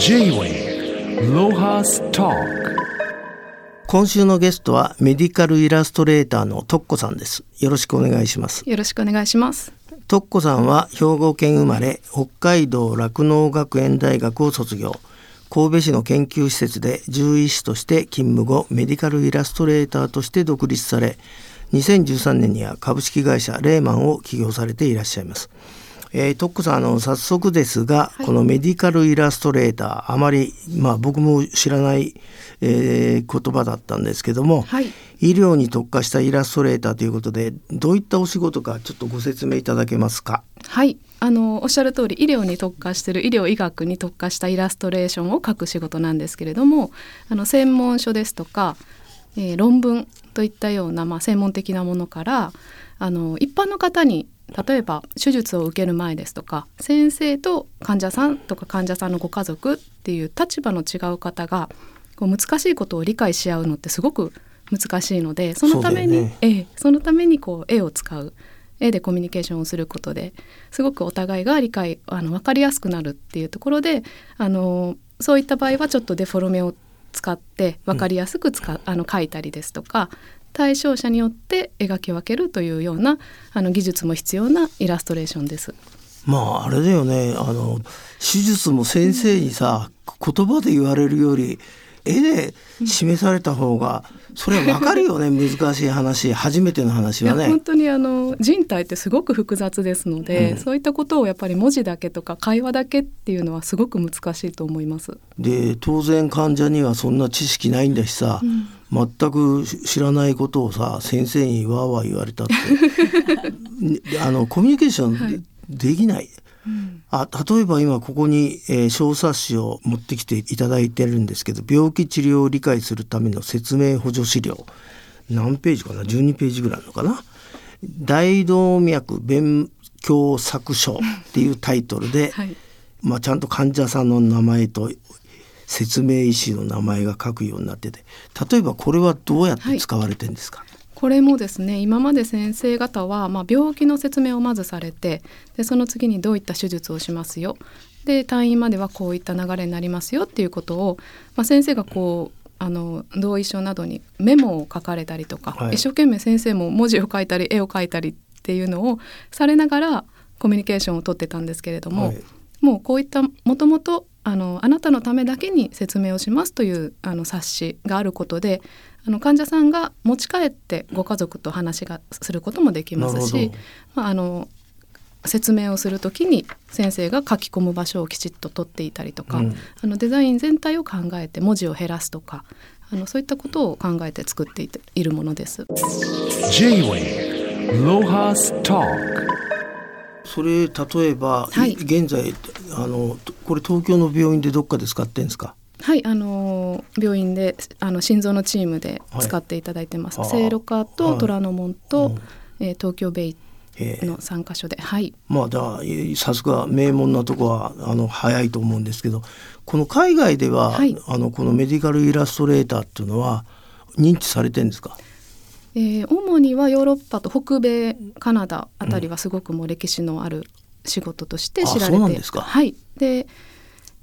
J-Way ロハスタ今週のゲストはメディカルイラストレーターのトッコさんです。よろしくお願いします。よろしくお願いします。トッコさんは兵庫県生まれ北海道酪農学園大学を卒業。神戸市の研究施設で獣医師として勤務後メディカルイラストレーターとして独立され2013年には株式会社レーマンを起業されていらっしゃいます。えー、トックさんあの早速ですが、はい、このメディカルイラストレーターあまり、まあ、僕も知らない、えー、言葉だったんですけども、はい、医療に特化したイラストレーターということでどういったお仕事かちょっとご説明いただけますか？はい。あのおっしゃる通り医療に特化している医療医学に特化したイラストレーションを書く仕事なんですけれどもあの専門書ですとか、えー、論文といったような、まあ、専門的なものからあの一般の方に例えば手術を受ける前ですとか先生と患者さんとか患者さんのご家族っていう立場の違う方がこう難しいことを理解し合うのってすごく難しいのでそのために、ね、えそのためにこう絵を使う。絵でコミュニケーションをすることですごくお互いが理解あの分かりやすくなるっていうところであのそういった場合はちょっとデフォルメを使って分かりやすく使、うん、あの描いたりですとか対象者によって描き分けるというようなあの技術も必要なイラストレーションです。まああれだよねあの手術も先生にさ、言葉で言われるより絵で示された方がそれはわかるよね 難しい話初めての話はね。本当にあの人体ってすごく複雑ですので、うん、そういったことをやっぱり文字だけとか会話だけっていうのはすごく難しいと思います。で当然患者にはそんな知識ないんだしさ、うん、全く知らないことをさ先生にわーわー言われたって。あのコミュニケーションできない。はいあ例えば今ここに、えー、小冊子を持ってきていただいてるんですけど病気治療を理解するための説明補助資料。何ページかな？12ページぐらいのかな？大動脈弁狭窄症っていうタイトルで、はい、まあ、ちゃんと患者さんの名前と説明医師の名前が書くようになってて例えばこれはどうやって使われてんですか、はいこれもですね今まで先生方は、まあ、病気の説明をまずされてでその次にどういった手術をしますよ。で退院まではこういった流れになりますよっていうことを、まあ、先生がこうあの同意書などにメモを書かれたりとか、はい、一生懸命先生も文字を書いたり絵を描いたりっていうのをされながらコミュニケーションをとってたんですけれども、はい、もうこういったもともとあのあなたのためだけに説明をしますというあの冊子があることであの患者さんが持ち帰ってご家族と話がすることもできますし、まあ、あの説明をするときに先生が書き込む場所をきちっと取っていたりとか、うん、あのデザイン全体を考えて文字を減らすとかあのそういったことを考えて作っているものです。それ例えば、はい、現在あのこれ東京の病院でどっかで使ってんですか？はいあの病院であの心臓のチームで使っていただいてます、はい、聖路加と虎ノ門と、はい、えー、東京ベイの3か所で。はい。まあださすが名門なとこはあの早いと思うんですけどこの海外では、はい、あのこのメディカルイラストレーターっていうのは認知されてるんですか？えー、主にはヨーロッパと北米カナダあたりはすごくもう歴史のある仕事として知られて、うん、はい。で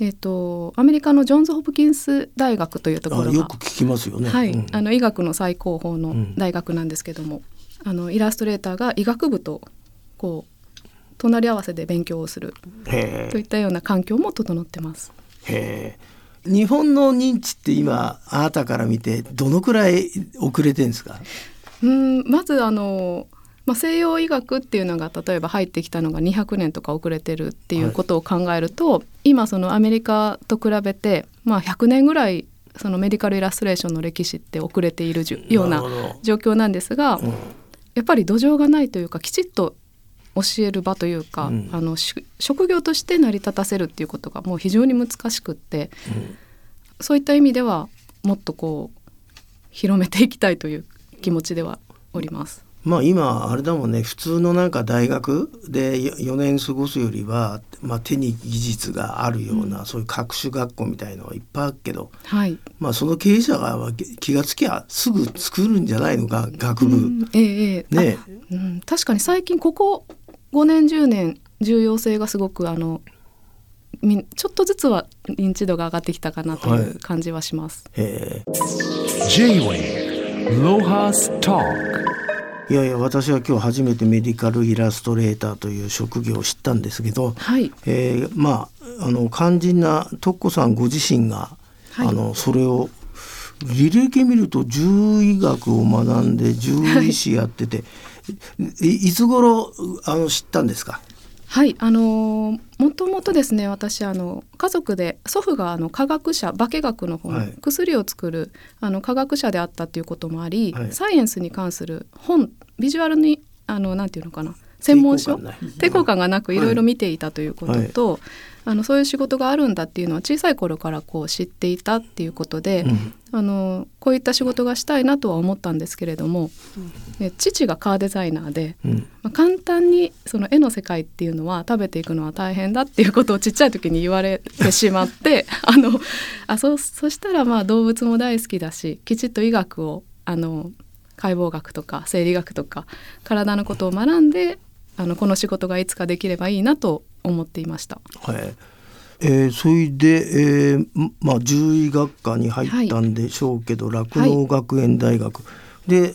えーと、アメリカのジョンズ・ホプキンス大学というところが。よく聞きますよね、はい、うん、あの医学の最高峰の大学なんですけども、うん、あのイラストレーターが医学部とこう隣り合わせで勉強をする。といったような環境も整ってます。へ日本の認知って今あなたから見てどのくらい遅れてるんですか？うんまずあのまあ、西洋医学っていうのが例えば入ってきたのが200年とか遅れてるっていうことを考えると、はい、今そのアメリカと比べて、まあ、100年ぐらいそのメディカルイラストレーションの歴史って遅れているような状況なんですが、うん、やっぱり土壌がないというかきちっと教える場というか、うん、あの職業として成り立たせるっていうことがもう非常に難しくって、うん、そういった意味ではもっとこう広めていきたいという気持ちではおります。まあ今あれだもんね。普通のなんか大学で4年過ごすよりは、まあ、手に技術があるような、うん、そういう学習学校みたいのはいっぱいあるけど、はい、まあその経営者が気がつきゃすぐ作るんじゃないのか学部。うん、ええね、うん、確かに最近ここ5年10年重要性がすごくあのちょっとずつは認知度が上がってきたかなといはう感じはします。へえ。J-Wave Lohas Talk いやいや私は今日初めてメディカルイラストレーターという職業を知ったんですけど、はい、えーまああの肝心な徳子さんご自身が、はい。あのそれを履歴見ると獣医学を学んで獣医師やってて、いいつ頃あの知ったんですか？はい、あのーもともとですね私あの家族で祖父があの科学者化学の方のはい。薬を作るあの科学者であったっていうこともあり、はい。サイエンスに関する本ビジュアルにあのなんていうのかな専門書？抵抗感がなくい。ろいろ見ていたということと、あのそういう仕事があるんだっていうのは小さい頃からこう知っていたっていうことで、うん。あのこういった仕事がしたいなとは思ったんですけれども、え父がカーデザイナーで、うん。まあ、簡単にその絵の世界っていうのは食べていくのは大変だっていうことをちっちゃい時に言われてしまって あのあそそしたらまあ動物も大好きだしきちっと医学をあの解剖学とか生理学とか体のことを学んであのこの仕事がいつかできればいいなと思っていました。はい。えーそれで、えーんまあ、獣医学科に入ったんでしょうけど酪農、学園大学。で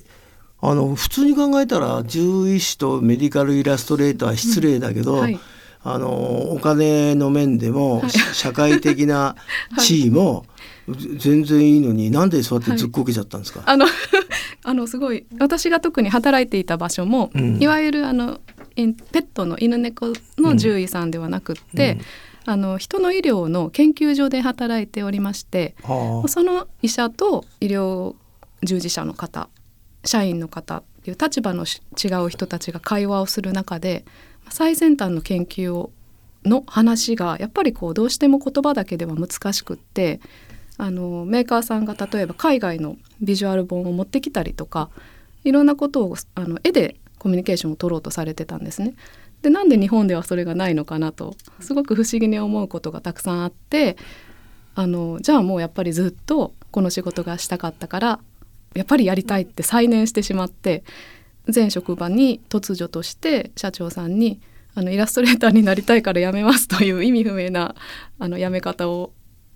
あの普通に考えたら獣医師とメディカルイラストレーターは失礼だけど、うん。はい。あのお金の面でも、社会的な 地位も、ぜ全然いいのになんでそうやってずっこけちゃったんですか、あの あのすごい私が特に働いていた場所も、うん。いわゆるあのペットの犬猫の獣医さんではなくって、あの人の医療の研究所で働いておりましてはあ。その医者と医療従事者の方社員の方っていう立場のし違う人たちが会話をする中で最先端の研究をの話がやっぱりこうどうしても言葉だけでは難しくってあのメーカーさんが例えば海外のビジュアル本を持ってきたりとかいろんなことをあの絵でコミュニケーションを取ろうとされてたんですね。でなんで日本ではそれがないのかなとすごく不思議に思うことがたくさんあってあのじゃあもうやっぱりずっとこの仕事がしたかったからやっぱりやりたいって再燃してしまって前職場に突如として社長さんにあのイラストレーターになりたいから辞めますという意味不明なあの辞め方を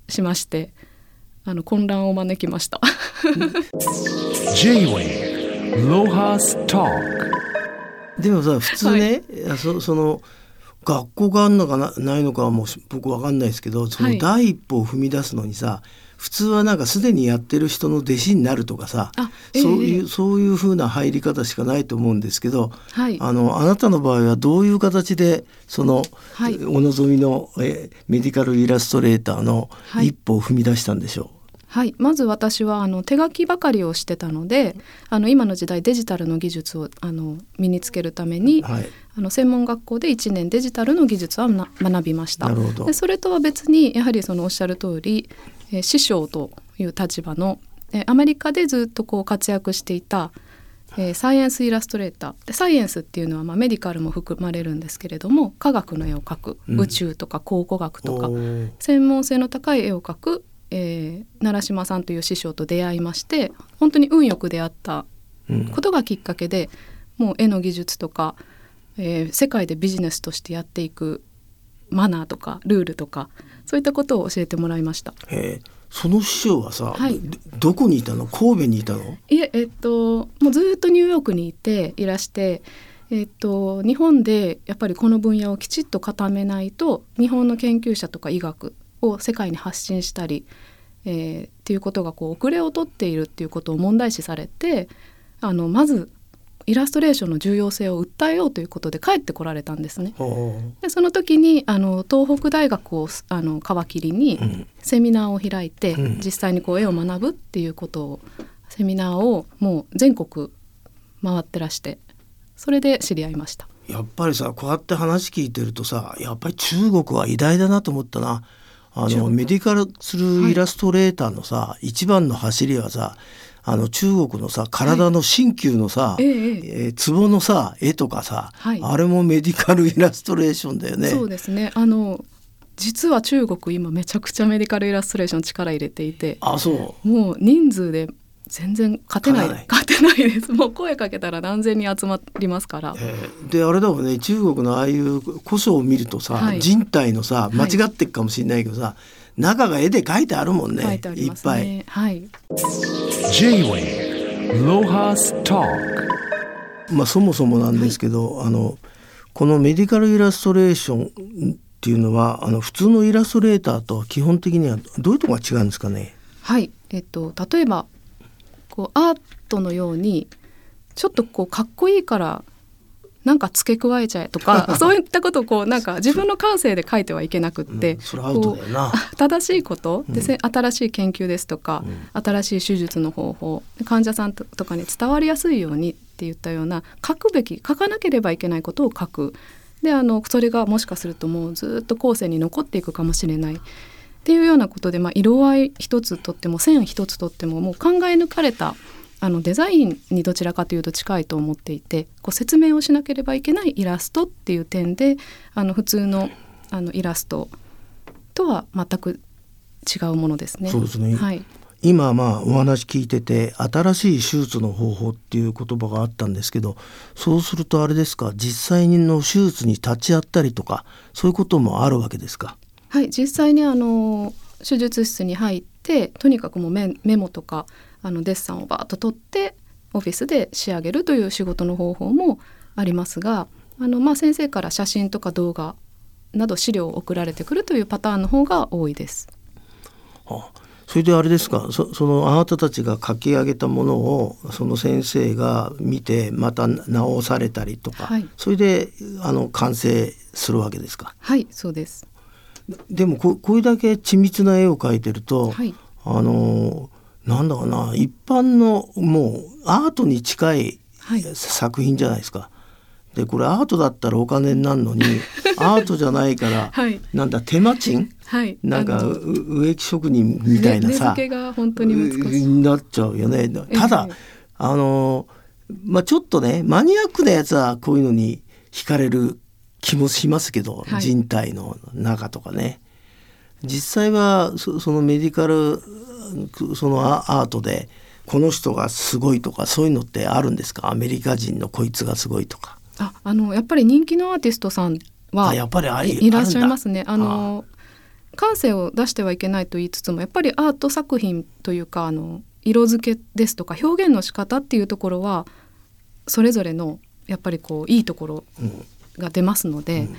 しましてあの混乱を招きました。J-Wave Lohas Talk でもさ普通ね、い。やそその学校があるのかなないのかはもうし僕わかんないですけどそのはい。第一歩を踏み出すのにさ、普通はなんかすでにやってる人の弟子になるとかさあそうええ。いう、そういう風な入り方しかないと思うんですけど、はい。あのあなたの場合はどういう形でその、はい。お望みのえメディカルイラストレーターのはい。一歩を踏み出したんでしょはい、まず私はあの手書きばかりをしてたのであの今の時代デジタルの技術をあの身につけるために、う。はい、あの専門学校で1年デジタルの技術はな学びました。なるほど。でそれとは別にやはりそのおっしゃる通り、えー師匠という立場の、えーアメリカでずっとこう活躍していた、えーサイエンスイラストレーター。でサイエンスっていうのは、まあ、メディカルも含まれるんですけれども科学の絵を描く、うん。宇宙とか考古学とか専門性の高い絵を描く、えー、奈良島さんという師匠と出会いまして本当に運よく出会ったうん。ことがきっかけでもう絵の技術とか、えー世界でビジネスとしてやっていくマナーとかルールとかそういったことを教えてもらいました。えー。その師匠はさ、はい。どどこにいたの？神戸にいたの？いええっともうずっとニューヨークにいていらして、えっと、日本でやっぱりこの分野をきちっと固めないと日本の研究者とか医学を世界に発信したり、えーっていうことがこう遅れをとっているっていうことを問題視されてあのまずイラストレーションの重要性を訴えようということで帰ってこられたんですね。でその時にあの東北大学をあの皮切りにうんセミナーを開いて、うん実際にこう絵を学ぶっていうことをセミナーをもう全国回ってらしてそれで知り合いました。やっぱりさこうやって話聞いてるとさやっぱり中国は偉大だなと思ったなあのメディカルするイラストレーターのさ、一番の走りはさあの中国のさ体の鍼灸のさ、ええええ。ーツボのさ絵とかさ、はい。あれもメディカルイラストレーションだよね。そうですね。あの実は中国今めちゃくちゃメディカルイラストレーション力入れていて。あそう。もう人数で全然勝てない。勝勝てないです。もう声かけたら何千人集まりますから、えーであれだもんね。中国のああいう古書を見るとさ、はい。人体のさ間違ってっかもしれないけどさ、中が絵で描いてあるもんね。書いっぱい。ねはい、まあ、そもそもなんですけど、あのこのメディカルイラストレーションっていうのはあの普通のイラストレーターとは基本的にはどういうところが違うんですかね？はい。えっと例えばこうアートのようにちょっとこうかっこいいからなんか付け加えちゃえとか そういったことをこうなんか自分の感性で書いてはいけなくって、うん正しいことで、せ新しい研究ですとか、新しい手術の方法患者さんととかに伝わりやすいようにって言ったような書くべき書かなければいけないことを書く。であのそれがもしかするともうずっと後世に残っていくかもしれないっていうようなことで、まあ、色合い一つとっても線一つとってももう考え抜かれたあのデザインにどちらかというと近いと思っていてこう説明をしなければいけないイラストっていう点であの普通のあのイラストとは全く違うものですね。そうですね。はい、今まあお話聞いてて新しい手術の方法っていう言葉があったんですけどそうするとあれですか実際の手術に立ち会ったりとかそういうこともあるわけですか？はい、実際にあの手術室に入ってとにかくもうメメモとかあのデッサンをバーッと取ってオフィスで仕上げるという仕事の方法もありますがあの、まあ、先生から写真とか動画など資料を送られてくるというパターンの方が多いです。あそれであれですか？そそのあなたたちが書き上げたものをその先生が見てまた直されたりとか、はいそれであの完成するわけですか？はい、そうです。でもここれだけ緻密な絵を描いてると、はい、あのなんだろうな一般のもうアートに近いはい。作品じゃないですか。でこれアートだったらお金になるのに アートじゃないから、はい。なんだ手間賃？はい、なんか植木職人みたいなさ、ねが本当になっちゃうよね。ただ、ええあのまあちょっとねマニアックなやつはこういうのに惹かれる気もしますけど、はい。人体の中とかね。実際はそそのメディカルそのアアートでこの人がすごいとかそういうのってあるんですか？アメリカ人のこいつがすごいとか。ああのやっぱり人気のアーティストさんはあやっぱりありいいらっしゃいますね。あの感性を出してはいけないと言いつつもやっぱりアート作品というかあの色付けですとか表現の仕方っていうところはそれぞれのやっぱりこういいところが出ますので、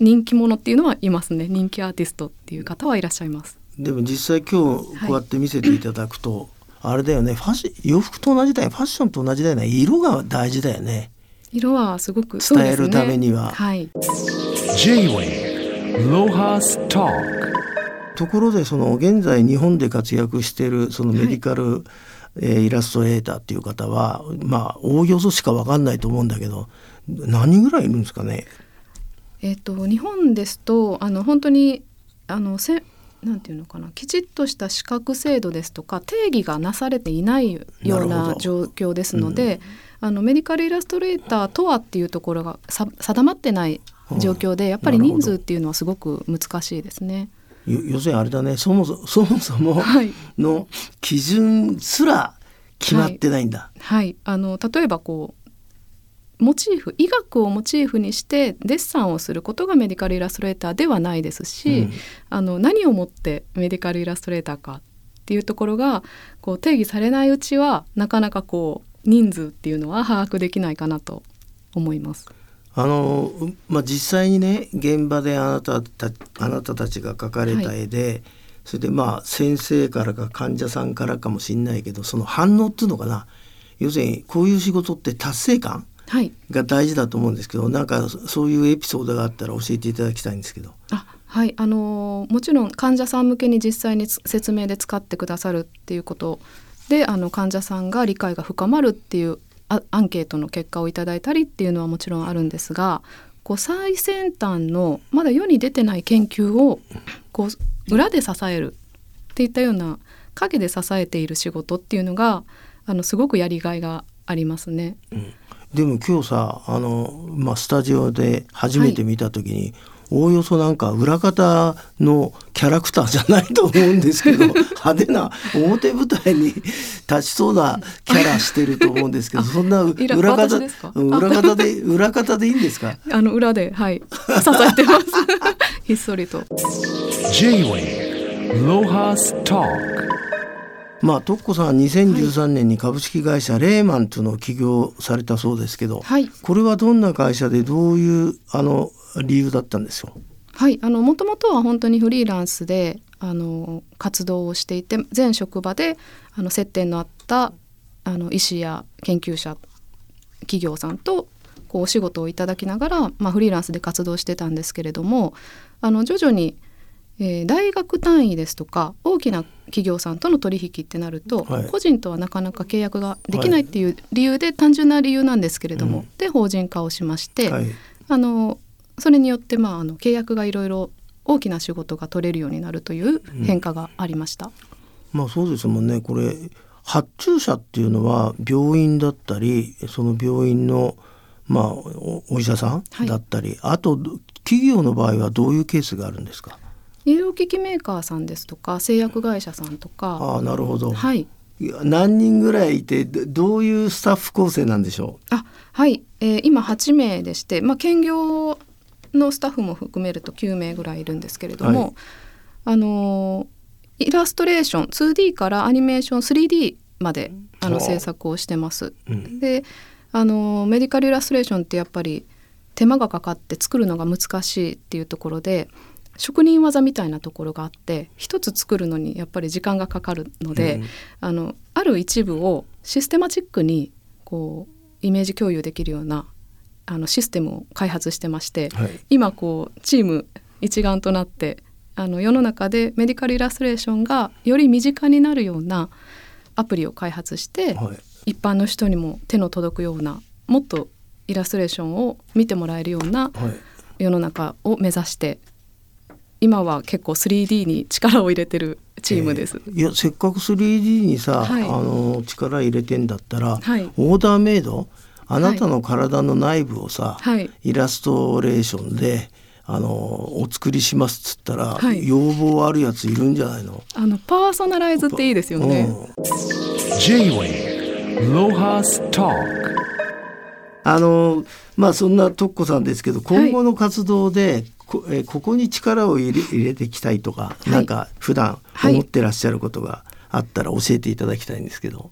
人気者っていうのはいますね。人気アーティストっていう方はいらっしゃいます。でも実際今日こうやって見せていただくと、あれだよね。ファッシ洋服と同じだよファッションと同じだよね。色が大事だよね。色はすごく伝えるためには。はい、J-Wave Lohas Talk ところでその現在日本で活躍しているそのメディカル、えーイラストレーターっていう方はまあ大よそしか分かんないと思うんだけど何人ぐらいいるんですかね？えっ、と日本ですとあの本当にあのせなんていうのかなきちっとした資格制度ですとか定義がなされていないような状況ですので、あのメディカルイラストレーターとはっていうところがさ定まってない状況でやっぱり人数っていうのはすごく難しいですね。よ要するにあれだねそもそ そもそもはい。の基準すら決まってないんだ。はい、あの例えばこうモチーフ医学をモチーフにしてデッサンをすることがメディカルイラストレーターではないですし、うん。あの何をもってメディカルイラストレーターかっていうところがこう定義されないうちはなかなかこう人数っていうのは把握できないかなと思います。あのまあ、実際にね現場であなたたあなたたちが描かれた絵で、それでまあ先生からか患者さんからかもしれないけどその反応っていうのかな。要するにこういう仕事って達成感はい、が大事だと思うんですけどなんかそそういうエピソードがあったら教えていただきたいんですけど。あはいあのーもちろん患者さん向けに実際につ説明で使ってくださるっていうことであの患者さんが理解が深まるっていうあアンケートの結果をいただいたりっていうのはもちろんあるんですがこう最先端のまだ世に出てない研究をこう裏で支えるっていったような陰で支えている仕事っていうのがあのすごくやりがいがありますね。でも今日さあの、まあ、スタジオで初めて見た時に、おおよそなんか裏方のキャラクターじゃないと思うんですけど 派手な表舞台に立ちそうなキャラしてると思うんですけどそんな裏裏方裏方で裏方でいいんですか？あの裏ではい。支えてます。ひっそりと。J-Way Lohas Talk まあ徳子さんは2013年に株式会社レーマンというのを起業されたそうですけど、はいこれはどんな会社でどういうあの理由だったんですよ。はいあのもともとは本当にフリーランスであの活動をしていて全職場であの接点のあったあの医師や研究者企業さんとこうお仕事をいただきながら、まあ、フリーランスで活動してたんですけれどもあの徐々に、えー大学単位ですとか大きな企業さんとの取引ってなると、はい。個人とはなかなか契約ができないっていう理由で、単純な理由なんですけれども、うん。で法人化をしまして、はい、あのそれによって、まあ、あの契約がいろいろ大きな仕事が取れるようになるという変化がありました。まあそうですもんね。これ発注者っていうのは病院だったりその病院のまあおお医者さんはい。だったり、あと企業の場合はどういうケースがあるんですか？医療機器メーカーさんですとか製薬会社さんとか、ああなるほど、はい、何人ぐらいいてどどういうスタッフ構成なんでしょあはい、えー今8名でして、まあ、兼業のスタッフも含めると9名ぐらいいるんですけれども、はい。あのーイラストレーション 2D からアニメーション 3D まであのはあ。制作をしてます。う、うん、であのメディカルイラストレーションってやっぱり手間がかかって作るのが難しいっていうところで職人技みたいなところがあって一つ作るのにやっぱり時間がかかるので、うんあのある一部をシステマチックにこうイメージ共有できるようなあのシステムを開発してまして、はい。今こうチーム一丸となってあの世の中でメディカルイラストレーションがより身近になるようなアプリを開発して、はい。一般の人にも手の届くようなもっとイラストレーションを見てもらえるようなはい。世の中を目指して今は結構 3D に力を入れてるチームです。えーいやせっかく 3D にさ、はい。あの力入れてんだったら、はい。オーダーメイドあなたの体の内部をさ、はい。イラストレーションであのお作りしますっつったら、はい。要望あるやついるんじゃないの、あのパーソナライズっていいですよね。うん。J-Way Lohas Talk あのまあそんな徳子さんですけど今後の活動で、こえここに力を入れ入れていきたいとか、い。なんか普段はい。思ってらっしゃることがあったら教えていただきたいんですけど。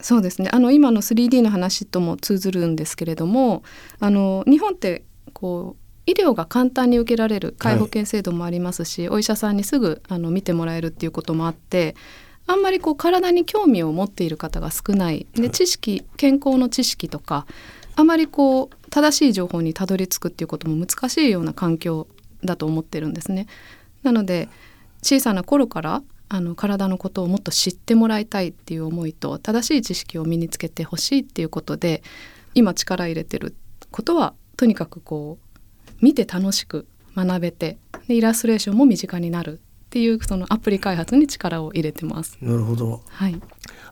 そうですね。あの今の 3D の話とも通ずるんですけれどもあの日本ってこう医療が簡単に受けられる介護保険制度もありますし、お医者さんにすぐあの見てもらえるっていうこともあってあんまりこう体に興味を持っている方が少ない。で知識健康の知識とかあまりこう正しい情報にたどり着くっていうことも難しいような環境だと思ってるんですね。なので小さな頃からあの体のことをもっと知ってもらいたいっていう思いと正しい知識を身につけてほしいっていうことで今力入れてることはとにかくこう見て楽しく学べてでイラストレーションも身近になるっていうそのアプリ開発に力を入れてます。なるほどはい、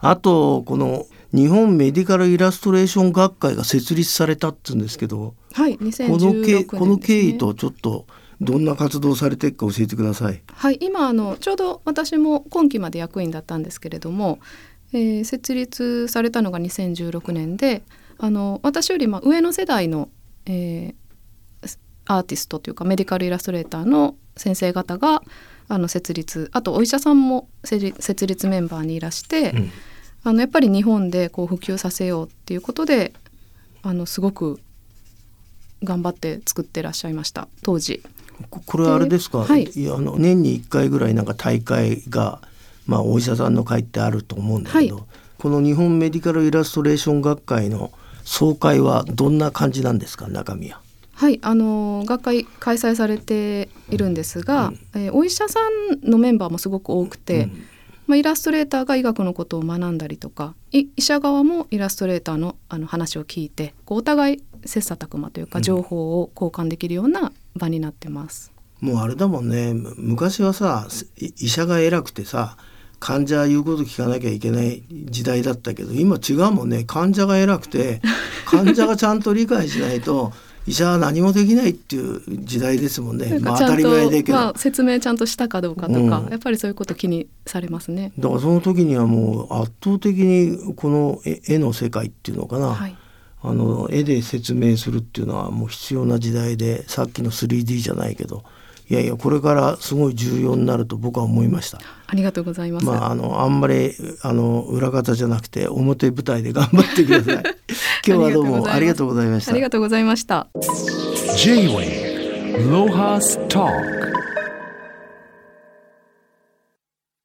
あとこの日本メディカルイラストレーション学会が設立されたって言うんですけどはい、この2016年ね、経この経緯とちょっとどんな活動をされてるか教えてください。はい、今あのちょうど私も今期まで役員だったんですけれども、えー設立されたのが2016年であの私よりまあ上の世代の、えーアーティストというかメディカルイラストレーターの先生方があの設立あとお医者さんも設立設立メンバーにいらして、うんあのやっぱり日本でこう普及させようっていうことであのすごく頑張って作ってらっしゃいました当時。ここれはあれですか、はい。いやあの年に1回ぐらいなんか大会が、まあ、お医者さんの会ってあると思うんだけど、はい。この日本メディカルイラストレーション学会の総会はどんな感じなんですか？中身は。はい、あの学会開催されているんですが、えーお医者さんのメンバーもすごく多くて、うん。まあ、イラストレーターが医学のことを学んだりとかい医者側もイラストレーターのあの話を聞いてこうお互い切磋琢磨というか情報を交換できるような場になってます。もうあれだもんねむ昔はさい医者が偉くてさ患者言うこと聞かなきゃいけない時代だったけど今違うもんね患者が偉くて患者がちゃんと理解しないと医者は何もできないっていう時代ですもんね。まあなんかちゃん当たり前だと、けど。まあ、説明ちゃんとしたかどうかとか、うんやっぱりそういうこと気にされますね。だからその時にはもう圧倒的にこの絵絵の世界っていうのかな、はい、あの絵で説明するっていうのはもう必要な時代でさっきの 3D じゃないけどいやいやこれからすごい重要になると僕は思いました。ありがとうございます。まああのあんまりあの裏方じゃなくて表舞台で頑張ってください。今日はどうもありがとうございましたあり。がとうございました。J-Way Lohas Talk